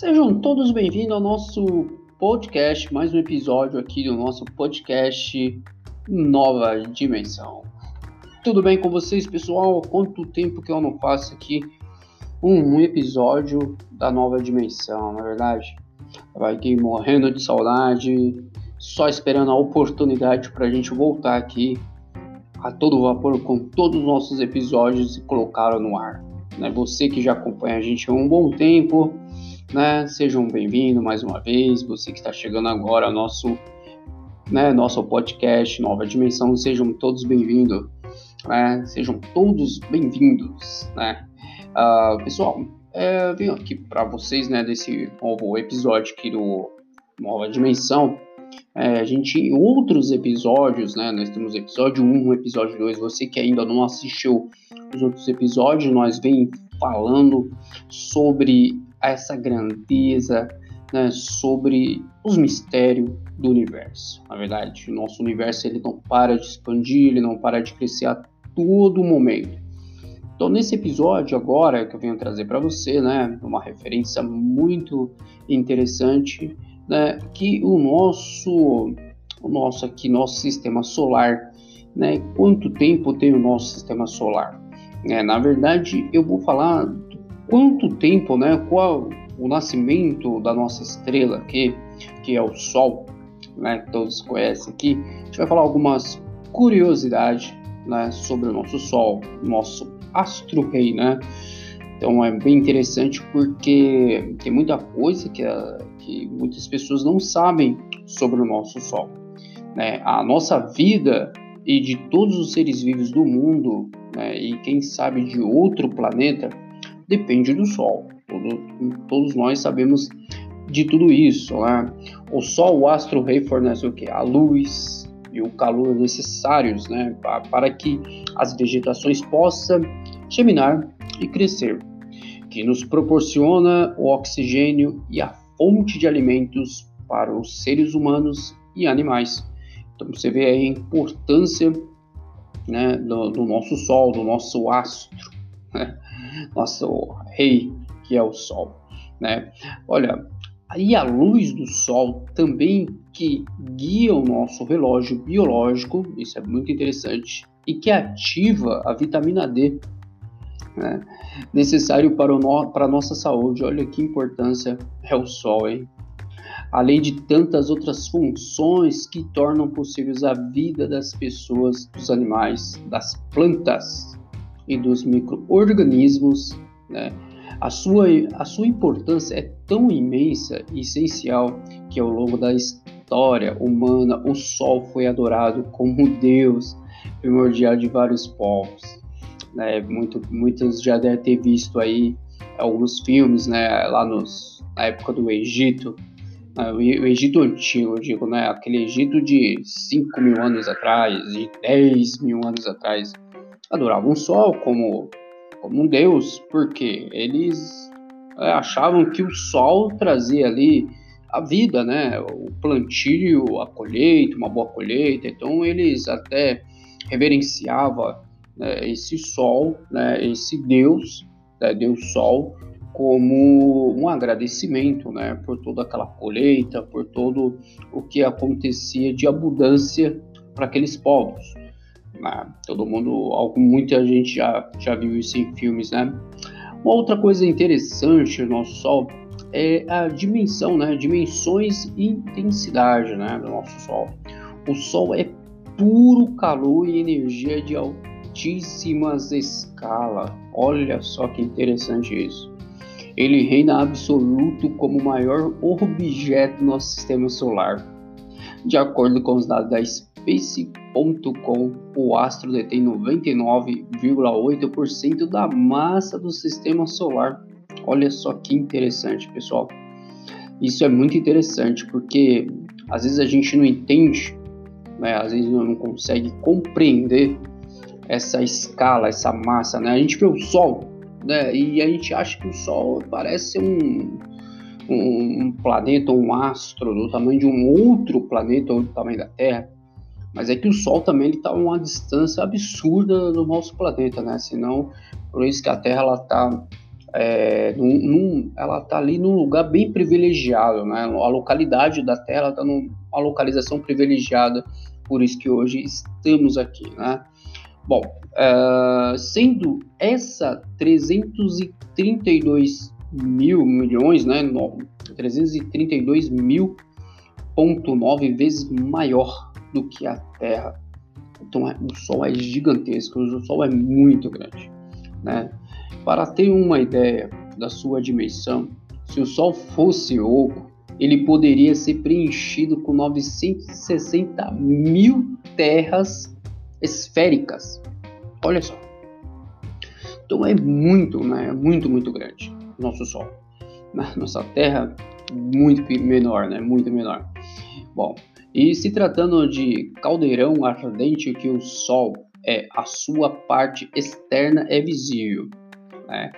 Sejam todos bem-vindos ao nosso podcast, mais um episódio aqui do nosso podcast Nova Dimensão. Tudo bem com vocês, pessoal? Quanto tempo que eu não faço aqui um, episódio da Nova Dimensão, na é verdade? Vai aqui morrendo de saudade, só esperando a oportunidade para a gente voltar aqui a todo vapor com todos os nossos episódios e colocá-lo no ar. Né? Você que já acompanha a gente há um bom tempo, né? Sejam bem-vindos mais uma vez. Você que está chegando agora ao nosso, né, nosso podcast Nova Dimensão, sejam todos bem-vindos. Né? Sejam todos bem-vindos, né? Uh, pessoal, é, venho aqui para vocês, né, desse novo episódio aqui do Nova Dimensão. É, a gente, em outros episódios, né, nós temos episódio 1, episódio 2, você que ainda não assistiu os outros episódios, nós vem falando sobre essa grandeza, né, sobre os mistérios do universo. Na verdade, o nosso universo ele não para de expandir, ele não para de crescer a todo momento. Então, nesse episódio agora que eu venho trazer para você, né, uma referência muito interessante, né, que o nosso, o nosso aqui, nosso sistema solar, né, quanto tempo tem o nosso sistema solar? É, na verdade, eu vou falar quanto tempo, né, qual o nascimento da nossa estrela aqui, que é o Sol, né, que todos conhecem aqui. A gente vai falar algumas curiosidades, né, sobre o nosso Sol, nosso astro-rei, né. Então é bem interessante porque tem muita coisa que, que muitas pessoas não sabem sobre o nosso Sol. Né? A nossa vida e de todos os seres vivos do mundo, né, e quem sabe de outro planeta, depende do Sol. Todo, todos nós sabemos de tudo isso. Né? O Sol, o astro-rei, fornece o que? A luz e o calor necessários né? para, que as vegetações possam germinar e crescer, que nos proporciona o oxigênio e a fonte de alimentos para os seres humanos e animais. Então você vê a importância né, do, do nosso Sol, do nosso astro. Né? Nosso rei, que é o Sol. Né? Olha, aí a luz do Sol também que guia o nosso relógio biológico, isso é muito interessante, e que ativa a vitamina D, né? necessário para, o no, para a nossa saúde. Olha que importância é o Sol, hein? além de tantas outras funções que tornam possíveis a vida das pessoas, dos animais, das plantas e dos micro-organismos, né? A sua, a sua importância é tão imensa e essencial que ao longo da história humana o Sol foi adorado como Deus primordial de vários povos. Né? Muito, muitos já devem ter visto aí alguns filmes né? lá nos, na época do Egito, né? o Egito antigo, eu digo, né? aquele Egito de 5 mil anos atrás, de 10 mil anos atrás adoravam o sol como, como um deus, porque eles é, achavam que o sol trazia ali a vida, né? O plantio, a colheita, uma boa colheita. Então eles até reverenciavam né, esse sol, né, esse Deus, né, Deus Sol, como um agradecimento, né, por toda aquela colheita, por todo o que acontecia de abundância para aqueles povos. Né? Todo mundo, muita gente já, já viu isso em filmes, né? Uma outra coisa interessante no nosso Sol é a dimensão, né? Dimensões e intensidade, né? Do nosso Sol. O Sol é puro calor e energia de altíssimas escalas. Olha só que interessante isso. Ele reina absoluto como o maior objeto do nosso sistema solar. De acordo com os dados da Space.com, o astro detém 99,8% da massa do sistema solar. Olha só que interessante, pessoal. Isso é muito interessante porque às vezes a gente não entende, né? às vezes não consegue compreender essa escala, essa massa. Né? A gente vê o Sol né? e a gente acha que o Sol parece um, um, um planeta, um astro do tamanho de um outro planeta ou do tamanho da Terra. Mas é que o Sol também está a uma distância absurda do nosso planeta, né? Senão, por isso que a Terra ela está é, num, num, ela está ali num lugar bem privilegiado, né? A localidade da Terra está numa localização privilegiada, por isso que hoje estamos aqui, né? Bom, uh, sendo essa 332 mil milhões, né? No, 332 mil ponto nove vezes maior do que a Terra. Então é, o Sol é gigantesco, o Sol é muito grande, né? Para ter uma ideia da sua dimensão, se o Sol fosse oco, ele poderia ser preenchido com 960 mil terras esféricas. Olha só. Então é muito, né? Muito, muito grande nosso Sol. Na nossa Terra, muito menor, né? Muito menor. Bom, e se tratando de caldeirão ardente que o Sol é a sua parte externa é visível né?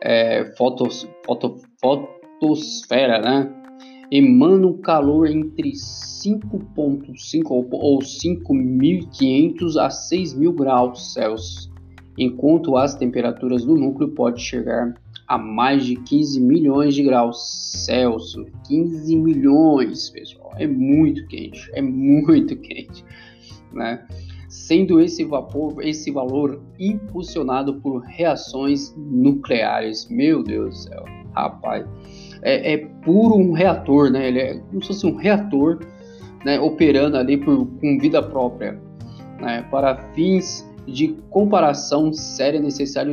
É, fotos, foto, fotosfera, né? Emana um calor entre 5.5 ou 5.500 a 6.000 graus Celsius, enquanto as temperaturas do núcleo podem chegar a mais de 15 milhões de graus Celsius. 15 milhões, pessoal. É muito quente, é muito quente, né? sendo esse vapor, esse valor impulsionado por reações nucleares. Meu Deus do céu, rapaz, é, é puro um reator, né? Ele é como se fosse um reator, né? Operando ali por, com vida própria, né? Para fins de comparação séria, é necessário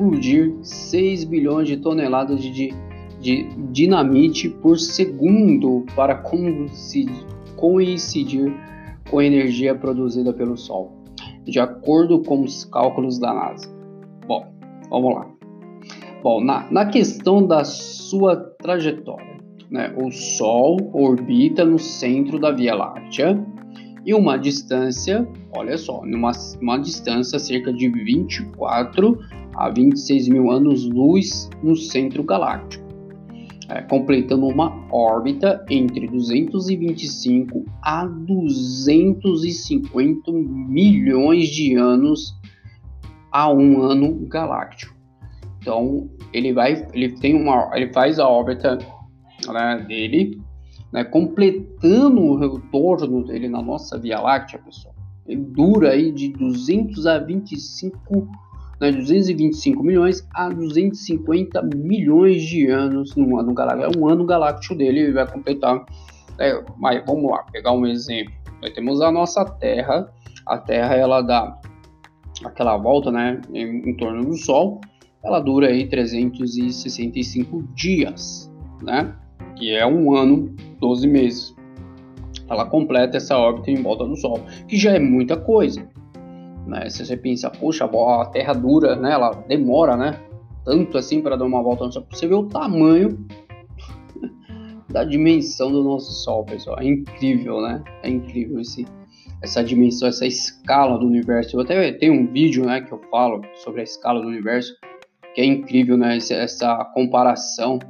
explodir 6 bilhões de toneladas de, de dinamite por segundo para coincidir, com a energia produzida pelo Sol, de acordo com os cálculos da NASA. Bom, vamos lá. Bom, na, na questão da sua trajetória, né, o Sol orbita no centro da Via Láctea e uma distância, olha só, uma, uma distância cerca de 24 a 26 mil anos-luz no centro galáctico é, completando uma órbita entre 225 a 250 milhões de anos a um ano galáctico. Então ele vai, ele tem uma, ele faz a órbita né, dele, né, completando o retorno dele na nossa Via Láctea, pessoal. Ele dura aí de 200 a 25 né, 225 milhões a 250 milhões de anos no ano galáctico. É um ano galáctico dele, ele vai completar. É, mas vamos lá, pegar um exemplo. Nós temos a nossa Terra. A Terra ela dá aquela volta, né, em, em torno do Sol. Ela dura aí 365 dias, né? Que é um ano, 12 meses. Ela completa essa órbita em volta do Sol, que já é muita coisa. Né? Se você pensa, poxa, a Terra dura, né? Ela demora, né? Tanto assim para dar uma volta. Você vê o tamanho da dimensão do nosso Sol, pessoal. É incrível, né? É incrível esse, essa dimensão, essa escala do universo. Eu até tenho um vídeo, né, que eu falo sobre a escala do universo, que é incrível, né? Essa comparação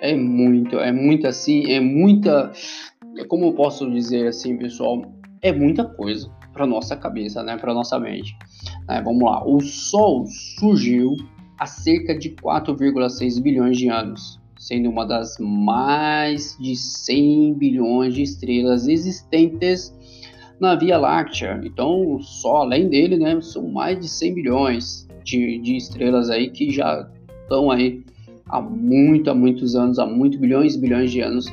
é muito, é muito assim, é muita, como eu posso dizer assim, pessoal, é muita coisa para nossa cabeça, né, para nossa mente. É, vamos lá. O Sol surgiu há cerca de 4,6 bilhões de anos, sendo uma das mais de 100 bilhões de estrelas existentes na Via Láctea. Então, só além dele, né, são mais de 100 bilhões de, de estrelas aí que já estão aí há muito, há muitos anos, há muitos bilhões e bilhões de anos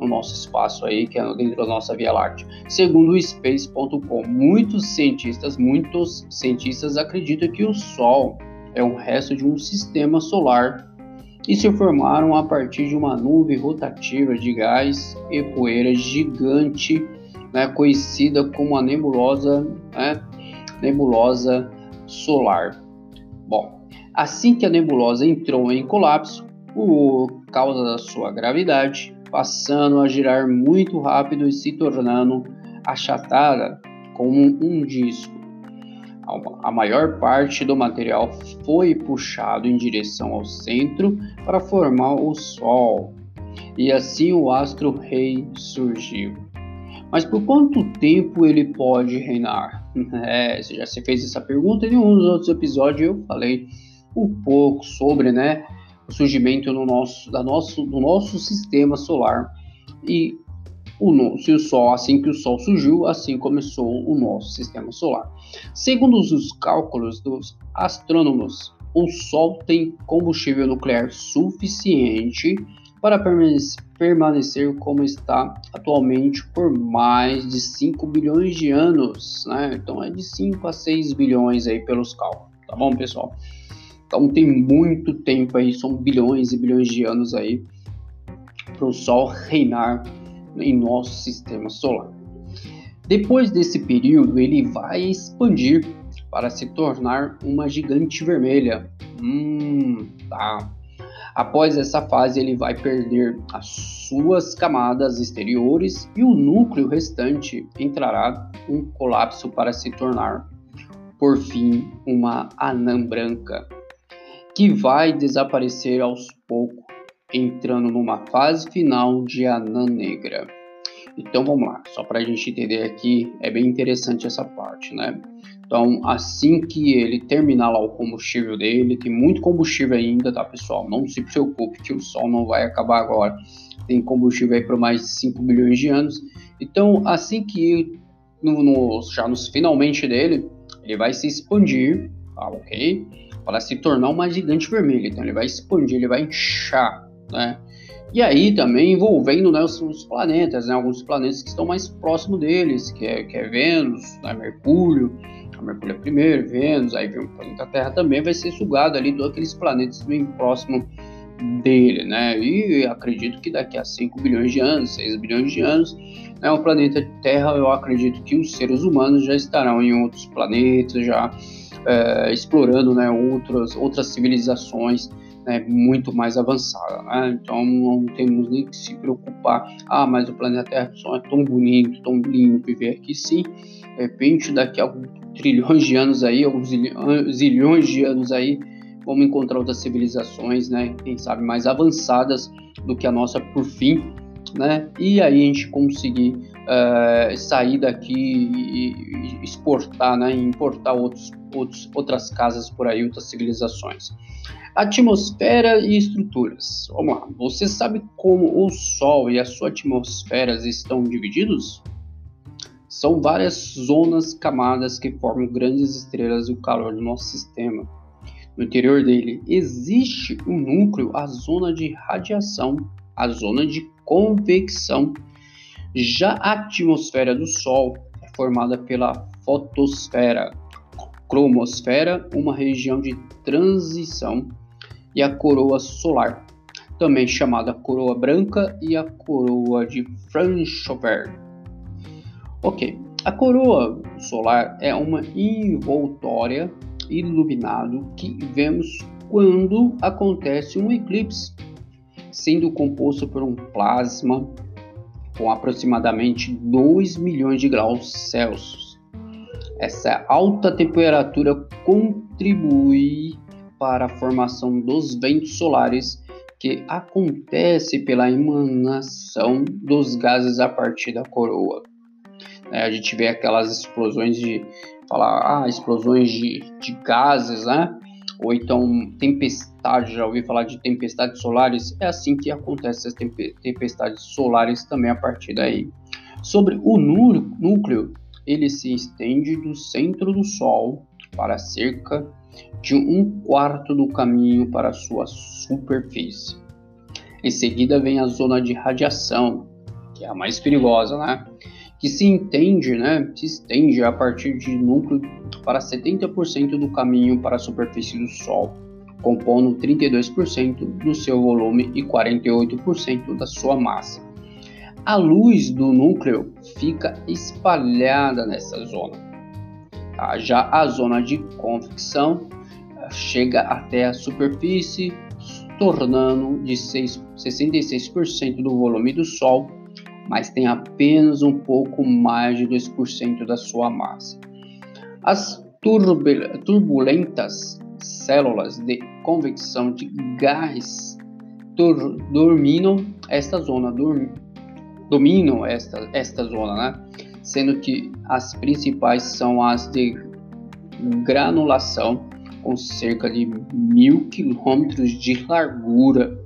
no nosso espaço aí, que é dentro da nossa Via Láctea. Segundo o Space.com, muitos cientistas, muitos cientistas acreditam que o Sol é um resto de um sistema solar e se formaram a partir de uma nuvem rotativa de gás e poeira gigante, né, conhecida como a nebulosa, né, nebulosa solar. Bom, assim que a nebulosa entrou em colapso, por causa da sua gravidade, passando a girar muito rápido e se tornando achatada como um disco. A maior parte do material foi puxado em direção ao centro para formar o Sol, e assim o astro-rei surgiu. Mas por quanto tempo ele pode reinar? É, você já se fez essa pergunta em um dos outros episódios eu falei um pouco sobre, né, o surgimento no nosso, da nosso, do nosso sistema solar e o, se o Sol, assim que o Sol surgiu, assim começou o nosso sistema solar. Segundo os cálculos dos astrônomos, o Sol tem combustível nuclear suficiente para permanecer como está atualmente por mais de 5 bilhões de anos, né? Então é de 5 a 6 bilhões aí pelos cálculos, tá bom, pessoal? Então tem muito tempo aí, são bilhões e bilhões de anos aí para o Sol reinar em nosso sistema solar. Depois desse período, ele vai expandir para se tornar uma gigante vermelha. Hum, tá. Após essa fase, ele vai perder as suas camadas exteriores e o núcleo restante entrará um colapso para se tornar, por fim, uma anã branca, que vai desaparecer aos poucos, entrando numa fase final de anã negra. Então vamos lá, só para a gente entender aqui, é bem interessante essa parte, né? Então, assim que ele terminar lá o combustível dele, tem muito combustível ainda, tá, pessoal? Não se preocupe que o Sol não vai acabar agora. Tem combustível aí por mais de 5 bilhões de anos. Então, assim que no, no, já nos finalmente dele, ele vai se expandir, tá, ok? Para se tornar uma gigante vermelha. Então, ele vai expandir, ele vai inchar, né? E aí também envolvendo né, os, os, planetas, né, alguns planetas que estão mais próximos deles, que é, que é Vênus, né, Mercúrio, a Mercúrio é primeiro, Vênus, aí vem o planeta Terra também, vai ser sugado ali dos aqueles planetas bem próximos dele, né? E acredito que daqui a 5 bilhões de anos, 6 bilhões de anos, né, o planeta Terra, eu acredito que os seres humanos já estarão em outros planetas, já é, explorando né, outras, outras civilizações né, muito mais avançada. Né? Então não temos nem que se preocupar. Ah, mas o planeta Terra é tão bonito, tão lindo viver aqui. Sim, de repente, daqui a alguns trilhões de anos aí, alguns zilhões de anos aí, vamos encontrar outras civilizações, né? Quem sabe mais avançadas do que a nossa por fim, né? E aí a gente conseguir uh, sair daqui e, exportar, né? Importar outros, outros, outras casas por aí, outras civilizações. Atmosfera e estruturas. Vamos lá. Você sabe como o Sol e a sua atmosfera estão divididos? São várias zonas, camadas que formam grandes estrelas e o calor do nosso sistema. No interior dele existe um núcleo, a zona de radiação, a zona de convecção. Já a atmosfera do Sol é formada pela fotosfera, cromosfera, uma região de transição e a coroa solar, também chamada coroa branca e a coroa de Franchover. Ok, a coroa solar é uma envoltória iluminado que vemos quando acontece um eclipse, sendo composto por um plasma com aproximadamente 2 milhões de graus Celsius. Essa alta temperatura contribui para a formação dos ventos solares que acontece pela emanação dos gases a partir da coroa. É, a gente vê aquelas explosões de falar, ah, explosões de, de gases, né? Ou então tempestade, já ouvi falar de tempestades solares, é assim que acontece as tempestades solares também a partir daí. Sobre o núcleo, ele se estende do centro do Sol para cerca de um quarto do caminho para sua superfície. Em seguida vem a zona de radiação, que é a mais perigosa, né? Que se entende, né? Se estende a partir de núcleo para 70% do caminho para a superfície do Sol, compondo 32% do seu volume e 48% da sua massa. A luz do núcleo fica espalhada nessa zona Tá? Já a zona de convecção eh, chega até a superfície, tornando de 6, 66% do volume do Sol, mas tem apenas um pouco mais de 2% da sua massa. As turbulentas células de convecção de gás dominam esta zona, dominam esta, esta zona, né? sendo que as principais são as de granulação, com cerca de mil quilômetros de largura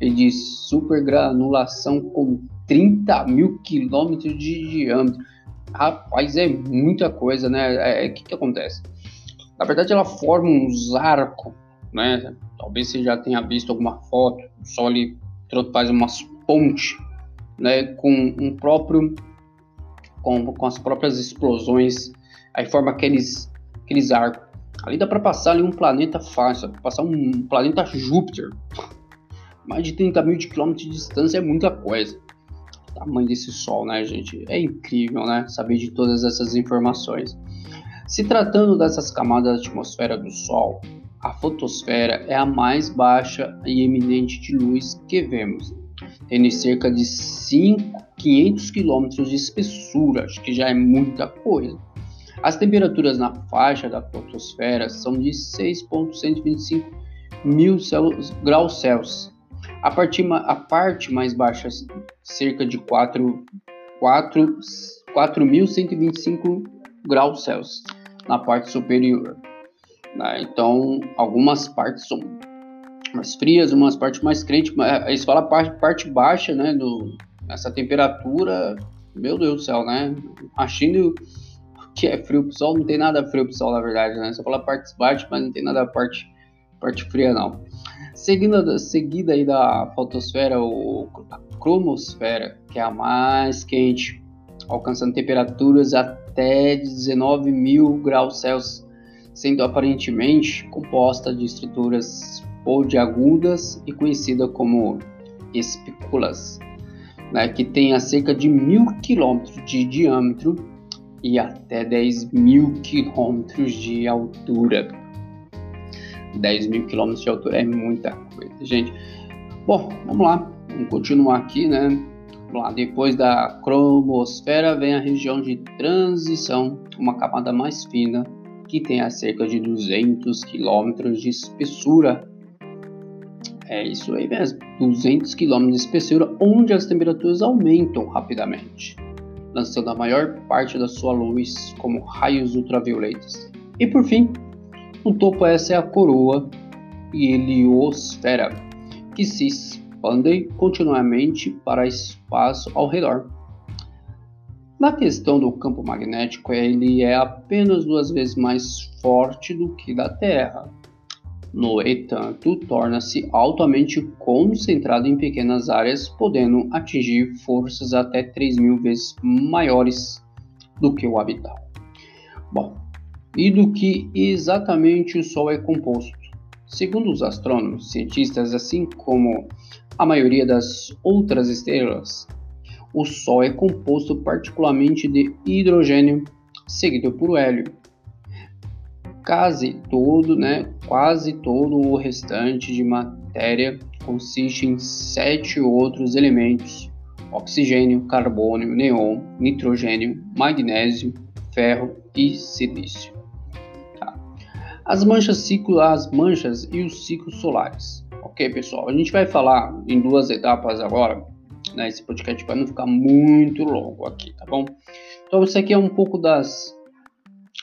e de supergranulação com 30 mil quilômetros de diâmetro. Rapaz, é muita coisa, né? O é, é, que, que acontece? Na verdade, ela forma uns arcos, né? Talvez você já tenha visto alguma foto, o Sol ele faz umas pontes, né? Com um próprio, com, com as próprias explosões, aí forma aqueles, aqueles arcos. Ali dá para passar ali um planeta fácil, passar um planeta Júpiter. Mais de 30 mil de quilômetros de distância é muita coisa. Tamanho desse Sol, né, gente? É incrível, né? Saber de todas essas informações. Se tratando dessas camadas da atmosfera do Sol, a fotosfera é a mais baixa e eminente de luz que vemos, tendo cerca de 5, 500 km de espessura, acho que já é muita coisa. As temperaturas na faixa da fotosfera são de 6.125 mil graus Celsius. A parte, a parte mais baixa, cerca de 4.125 graus Celsius na parte superior. Né? Então, algumas partes são mais frias, umas partes mais quentes. Eles falam parte, parte baixa, né? Do, essa temperatura, meu Deus do céu, né? Achando que é frio pro sol, não tem nada frio pro sol, na verdade, né? Só fala partes baixas, mas não tem nada parte, parte fria, não. Seguindo, seguida aí da fotosfera, o, a cromosfera, que é a mais quente, alcançando temperaturas até 19 mil graus Celsius, sendo aparentemente composta de estruturas pontiagudas e conhecida como espículas, né, que tem a cerca de mil quilômetros de diâmetro e até 10 mil quilômetros de altura. 10 mil quilômetros de altura é muita coisa, gente. Bom, vamos lá, vamos continuar aqui, né? Lá, depois da cromosfera vem a região de transição, uma camada mais fina que tem a cerca de 200 quilômetros de espessura. É isso aí mesmo, 200 quilômetros de espessura, onde as temperaturas aumentam rapidamente, lançando a maior parte da sua luz como raios ultravioletas. E por fim, no topo essa é a coroa heliosfera, que se expandem continuamente para espaço ao redor. Na questão do campo magnético, ele é apenas duas vezes mais forte do que da Terra. No entanto, torna-se altamente concentrado em pequenas áreas, podendo atingir forças até 3 mil vezes maiores do que o habital. Bom, e do que exatamente o Sol é composto? Segundo os astrônomos, cientistas, assim como a maioria das outras estrelas, o Sol é composto particularmente de hidrogênio, seguido por hélio. Quase todo, né, quase todo o restante de matéria consiste em sete outros elementos: oxigênio, carbono, neon, nitrogênio, magnésio, ferro e silício. As manchas ciclo, as manchas e os ciclos solares. Ok, pessoal? A gente vai falar em duas etapas agora, né? Esse podcast para não ficar muito longo aqui, tá bom? Então, isso aqui é um pouco das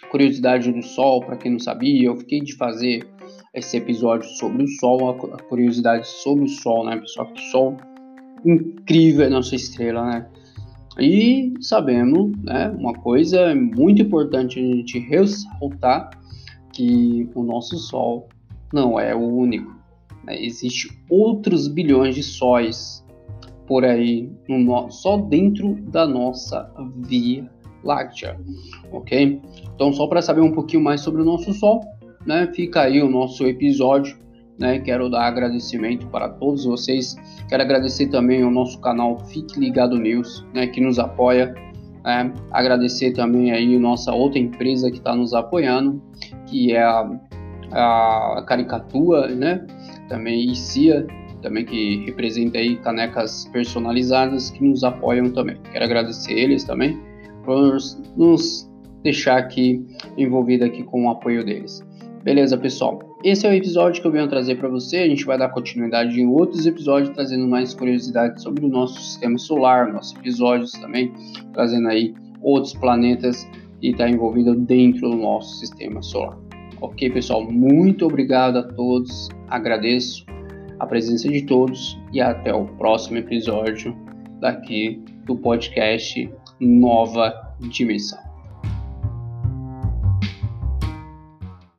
curiosidades do Sol, para quem não sabia. Eu fiquei de fazer esse episódio sobre o Sol, a curiosidade sobre o Sol, né, pessoal? Que o Sol incrível é nossa estrela, né? E sabemos, né, uma coisa muito importante a gente ressaltar que o nosso Sol não é o único. Né? Existem outros bilhões de sóis por aí, no, só dentro da nossa Via Láctea, ok? Então, só para saber um pouquinho mais sobre o nosso Sol, né, fica aí o nosso episódio. Né, quero dar agradecimento para todos vocês. Quero agradecer também ao nosso canal Fique Ligado News, né, que nos apoia. Né, agradecer também aí nossa outra empresa que está nos apoiando, que é a, a Caricatura, né, também ICIA, também que representa aí canecas personalizadas que nos apoiam também. Quero agradecer eles também por nos deixar aqui envolvido aqui com o apoio deles. Beleza, pessoal? Esse é o episódio que eu venho trazer para você. A gente vai dar continuidade em outros episódios, trazendo mais curiosidades sobre o nosso sistema solar, nossos episódios também, trazendo aí outros planetas e está envolvido dentro do nosso sistema solar. Ok, pessoal? Muito obrigado a todos. Agradeço a presença de todos e até o próximo episódio daqui do podcast Nova Dimensão.